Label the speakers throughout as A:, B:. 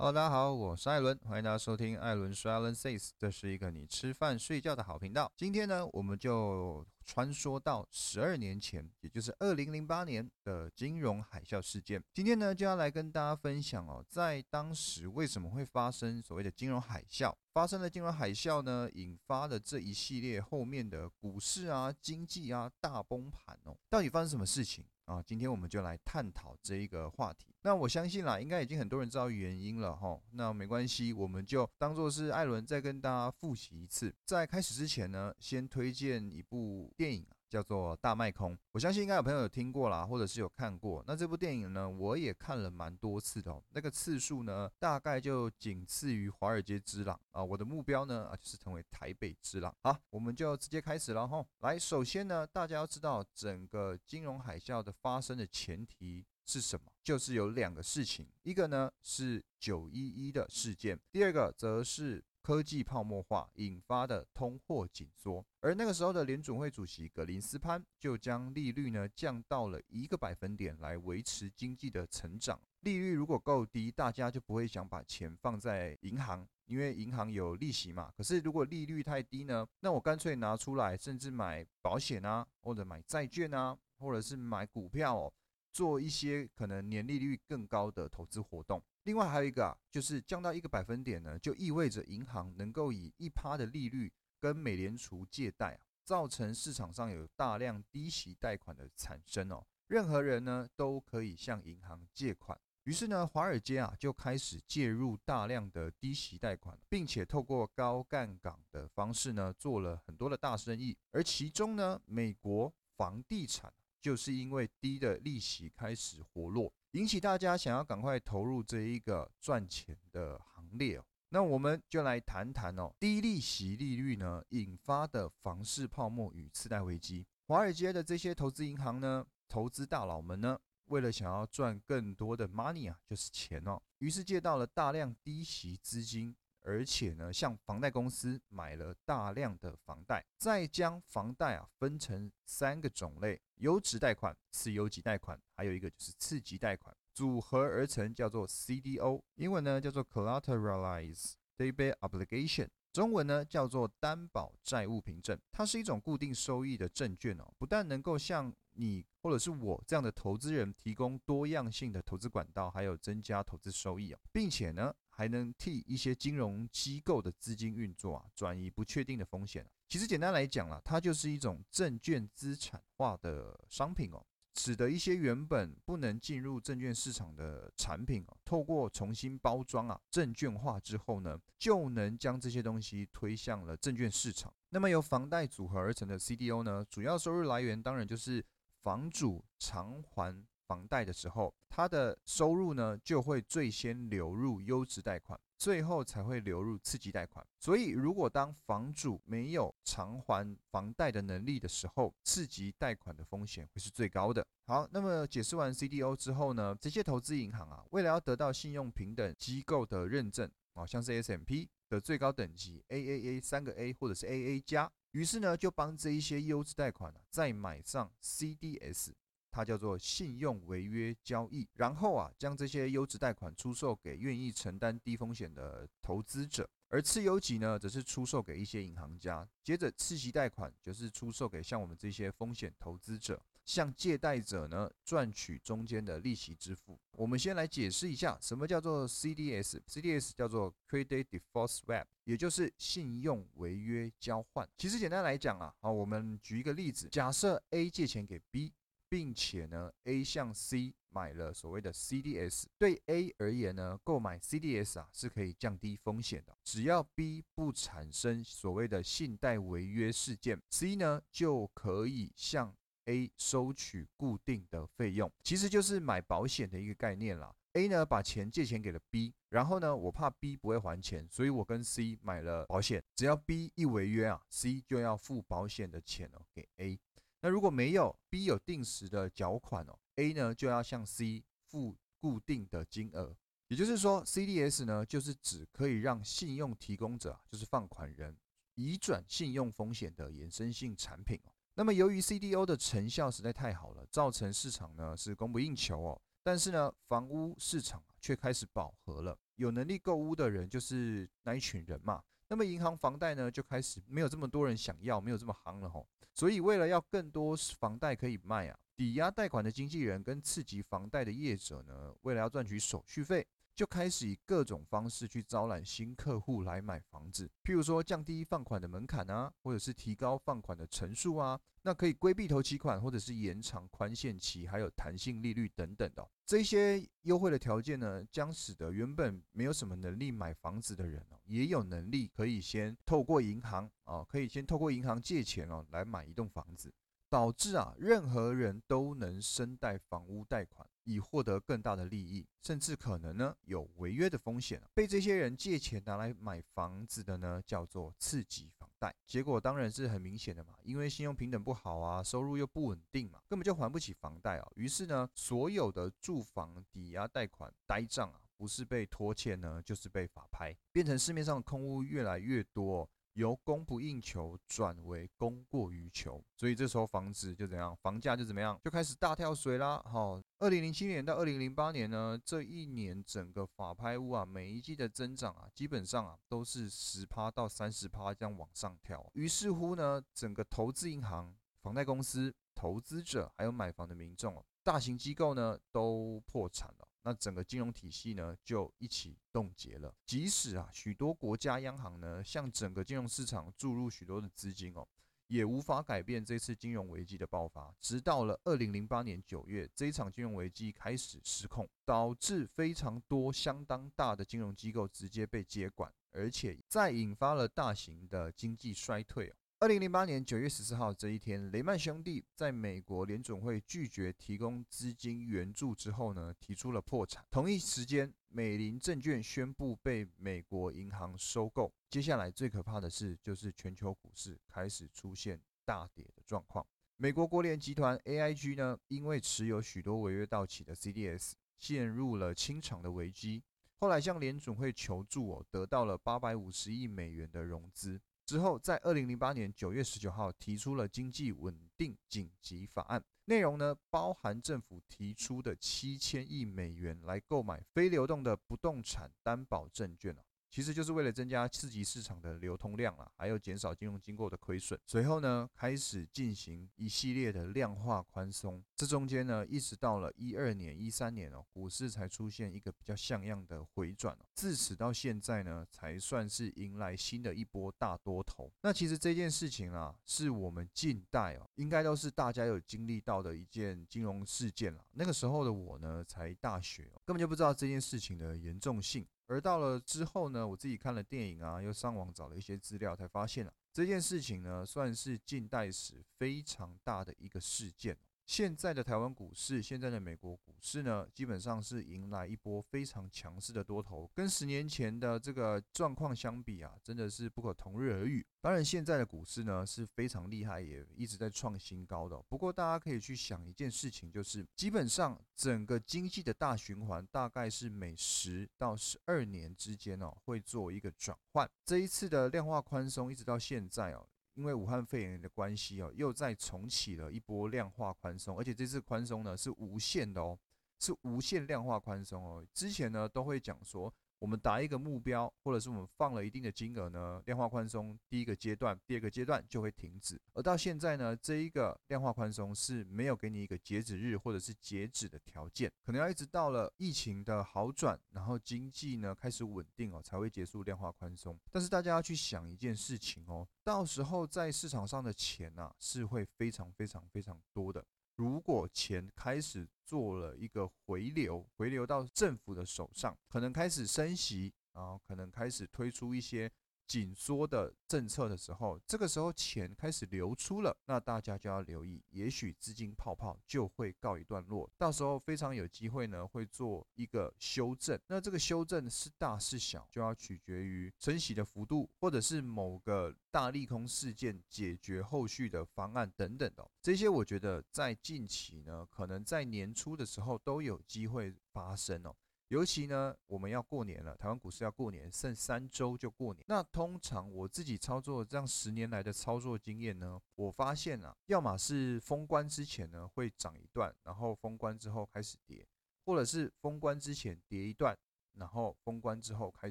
A: Hello，大家好，我是艾伦，欢迎大家收听艾伦说 Alan Says，这是一个你吃饭睡觉的好频道。今天呢，我们就穿梭到十二年前，也就是二零零八年的金融海啸事件。今天呢，就要来跟大家分享哦，在当时为什么会发生所谓的金融海啸？发生了金融海啸呢，引发的这一系列后面的股市啊、经济啊大崩盘哦，到底发生什么事情？啊，今天我们就来探讨这一个话题。那我相信啦，应该已经很多人知道原因了哈。那没关系，我们就当做是艾伦再跟大家复习一次。在开始之前呢，先推荐一部电影啊。叫做大麦空，我相信应该有朋友有听过啦，或者是有看过。那这部电影呢，我也看了蛮多次的，那个次数呢，大概就仅次于《华尔街之狼》啊。我的目标呢，啊，就是成为台北之狼。好，我们就直接开始了哈。来，首先呢，大家要知道整个金融海啸的发生的前提是什么？就是有两个事情，一个呢是九一一的事件，第二个则是。科技泡沫化引发的通货紧缩，而那个时候的联准会主席格林斯潘就将利率呢降到了一个百分点来维持经济的成长。利率如果够低，大家就不会想把钱放在银行，因为银行有利息嘛。可是如果利率太低呢，那我干脆拿出来，甚至买保险啊，或者买债券啊，或者是买股票哦，做一些可能年利率更高的投资活动。另外还有一个啊，就是降到一个百分点呢，就意味着银行能够以一趴的利率跟美联储借贷啊，造成市场上有大量低息贷款的产生哦。任何人呢都可以向银行借款，于是呢，华尔街啊就开始介入大量的低息贷款，并且透过高杠杆的方式呢做了很多的大生意。而其中呢，美国房地产就是因为低的利息开始活络。引起大家想要赶快投入这一个赚钱的行列哦。那我们就来谈谈哦，低利息利率呢引发的房市泡沫与次贷危机。华尔街的这些投资银行呢，投资大佬们呢，为了想要赚更多的 money 啊，就是钱哦，于是借到了大量低息资金。而且呢，向房贷公司买了大量的房贷，再将房贷啊分成三个种类：优质贷款、次优级贷款，还有一个就是次级贷款，组合而成，叫做 CDO，英文呢叫做 Collateralized Debt Obligation，中文呢叫做担保债务凭证。它是一种固定收益的证券哦，不但能够向你或者是我这样的投资人提供多样性的投资管道，还有增加投资收益哦，并且呢。还能替一些金融机构的资金运作啊，转移不确定的风险其实简单来讲啦，它就是一种证券资产化的商品哦，使得一些原本不能进入证券市场的产品哦，透过重新包装啊，证券化之后呢，就能将这些东西推向了证券市场。那么由房贷组合而成的 CDO 呢，主要收入来源当然就是房主偿还。房贷的时候，他的收入呢就会最先流入优质贷款，最后才会流入次级贷款。所以，如果当房主没有偿还房贷的能力的时候，次级贷款的风险会是最高的。好，那么解释完 CDO 之后呢，这些投资银行啊，为了要得到信用平等机构的认证，啊，像是 S M P 的最高等级 AAA 三个 A 或者是 AA 加，于是呢就帮这一些优质贷款啊再买上 CDS。它叫做信用违约交易，然后啊，将这些优质贷款出售给愿意承担低风险的投资者，而次优级呢，则是出售给一些银行家。接着次级贷款就是出售给像我们这些风险投资者，向借贷者呢赚取中间的利息支付。我们先来解释一下，什么叫做 CDS？CDS 叫做 Credit Default Swap，也就是信用违约交换。其实简单来讲啊，好，我们举一个例子，假设 A 借钱给 B。并且呢，A 向 C 买了所谓的 CDS，对 A 而言呢，购买 CDS 啊是可以降低风险的。只要 B 不产生所谓的信贷违约事件，C 呢就可以向 A 收取固定的费用，其实就是买保险的一个概念啦。A 呢把钱借钱给了 B，然后呢我怕 B 不会还钱，所以我跟 C 买了保险，只要 B 一违约啊，C 就要付保险的钱哦给 A。那如果没有 B 有定时的缴款哦，A 呢就要向 C 付固定的金额，也就是说 CDS 呢就是指可以让信用提供者，就是放款人移转信用风险的衍生性产品哦。那么由于 CDO 的成效实在太好了，造成市场呢是供不应求哦。但是呢，房屋市场却开始饱和了。有能力购屋的人就是那一群人嘛。那么银行房贷呢，就开始没有这么多人想要，没有这么行了吼。所以为了要更多房贷可以卖啊，抵押贷款的经纪人跟次级房贷的业者呢，为了要赚取手续费。就开始以各种方式去招揽新客户来买房子，譬如说降低放款的门槛啊，或者是提高放款的层数啊，那可以规避头期款，或者是延长宽限期，还有弹性利率等等的这些优惠的条件呢，将使得原本没有什么能力买房子的人哦，也有能力可以先透过银行啊，可以先透过银行借钱哦来买一栋房子。导致啊，任何人都能申贷房屋贷款，以获得更大的利益，甚至可能呢有违约的风险。被这些人借钱拿来买房子的呢，叫做次级房贷。结果当然是很明显的嘛，因为信用平等不好啊，收入又不稳定嘛，根本就还不起房贷啊。于是呢，所有的住房抵押贷款呆账啊，不是被拖欠呢，就是被法拍，变成市面上的空屋越来越多。由供不应求转为供过于求，所以这时候房子就怎样，房价就怎么样，就开始大跳水啦。好，二零零七年到二零零八年呢，这一年整个法拍屋啊，每一季的增长啊，基本上啊都是十趴到三十趴这样往上跳。于是乎呢，整个投资银行、房贷公司、投资者还有买房的民众大型机构呢都破产了。那整个金融体系呢，就一起冻结了。即使啊，许多国家央行呢，向整个金融市场注入许多的资金哦，也无法改变这次金融危机的爆发。直到了二零零八年九月，这一场金融危机开始失控，导致非常多相当大的金融机构直接被接管，而且再引发了大型的经济衰退哦。二零零八年九月十四号这一天，雷曼兄弟在美国联总会拒绝提供资金援助之后呢，提出了破产。同一时间，美林证券宣布被美国银行收购。接下来最可怕的是，就是全球股市开始出现大跌的状况。美国国联集团 AIG 呢，因为持有许多违约到期的 CDS，陷入了清偿的危机。后来向联总会求助哦，得到了八百五十亿美元的融资。之后，在二零零八年九月十九号提出了经济稳定紧急法案，内容呢包含政府提出的七千亿美元来购买非流动的不动产担保证券其实就是为了增加刺激市场的流通量啊，还有减少金融机构的亏损。随后呢，开始进行一系列的量化宽松。这中间呢，一直到了一二年、一三年哦，股市才出现一个比较像样的回转哦。自此到现在呢，才算是迎来新的一波大多头。那其实这件事情啊，是我们近代哦，应该都是大家有经历到的一件金融事件了。那个时候的我呢，才大学，根本就不知道这件事情的严重性。而到了之后呢，我自己看了电影啊，又上网找了一些资料，才发现啊，这件事情呢，算是近代史非常大的一个事件。现在的台湾股市，现在的美国股市呢，基本上是迎来一波非常强势的多头，跟十年前的这个状况相比啊，真的是不可同日而语。当然，现在的股市呢是非常厉害，也一直在创新高的。不过，大家可以去想一件事情，就是基本上整个经济的大循环，大概是每十到十二年之间哦，会做一个转换。这一次的量化宽松，一直到现在哦。因为武汉肺炎的关系哦，又再重启了一波量化宽松，而且这次宽松呢是无限的哦，是无限量化宽松哦。之前呢都会讲说。我们打一个目标，或者是我们放了一定的金额呢，量化宽松第一个阶段、第二个阶段就会停止。而到现在呢，这一个量化宽松是没有给你一个截止日或者是截止的条件，可能要一直到了疫情的好转，然后经济呢开始稳定哦，才会结束量化宽松。但是大家要去想一件事情哦，到时候在市场上的钱呐是会非常非常非常多的。如果钱开始做了一个回流，回流到政府的手上，可能开始升息，然后可能开始推出一些。紧缩的政策的时候，这个时候钱开始流出了，那大家就要留意，也许资金泡泡就会告一段落，到时候非常有机会呢，会做一个修正。那这个修正是大是小，就要取决于升息的幅度，或者是某个大利空事件解决后续的方案等等的。这些我觉得在近期呢，可能在年初的时候都有机会发生哦。尤其呢，我们要过年了，台湾股市要过年，剩三周就过年。那通常我自己操作这样十年来的操作经验呢，我发现啊，要么是封关之前呢会涨一段，然后封关之后开始跌，或者是封关之前跌一段，然后封关之后开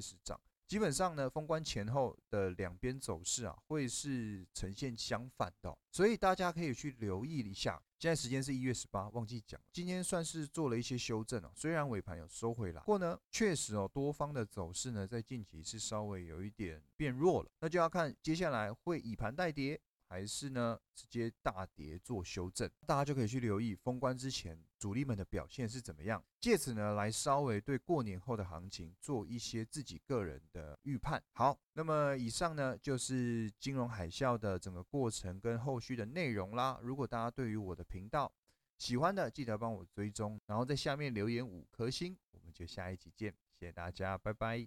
A: 始涨。基本上呢，封关前后的两边走势啊，会是呈现相反的，所以大家可以去留意一下。现在时间是一月十八，忘记讲，今天算是做了一些修正哦。虽然尾盘有收回来，不过呢，确实哦，多方的走势呢，在近期是稍微有一点变弱了，那就要看接下来会以盘带跌。还是呢，直接大跌做修正，大家就可以去留意封关之前主力们的表现是怎么样，借此呢来稍微对过年后的行情做一些自己个人的预判。好，那么以上呢就是金融海啸的整个过程跟后续的内容啦。如果大家对于我的频道喜欢的，记得帮我追踪，然后在下面留言五颗星，我们就下一集见，谢谢大家，拜拜。